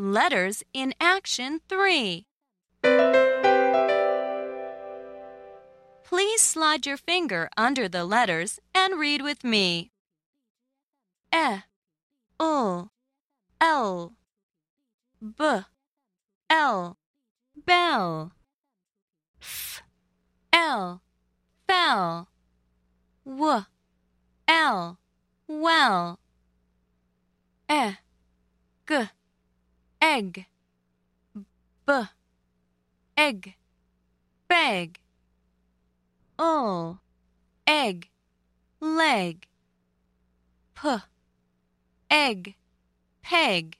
Letters in Action 3. Please slide your finger under the letters and read with me. E, U, L, B, L, bell. F, L, fell. W, L, well. E, G, egg. B, egg, bag. O, egg, leg. P, egg, peg.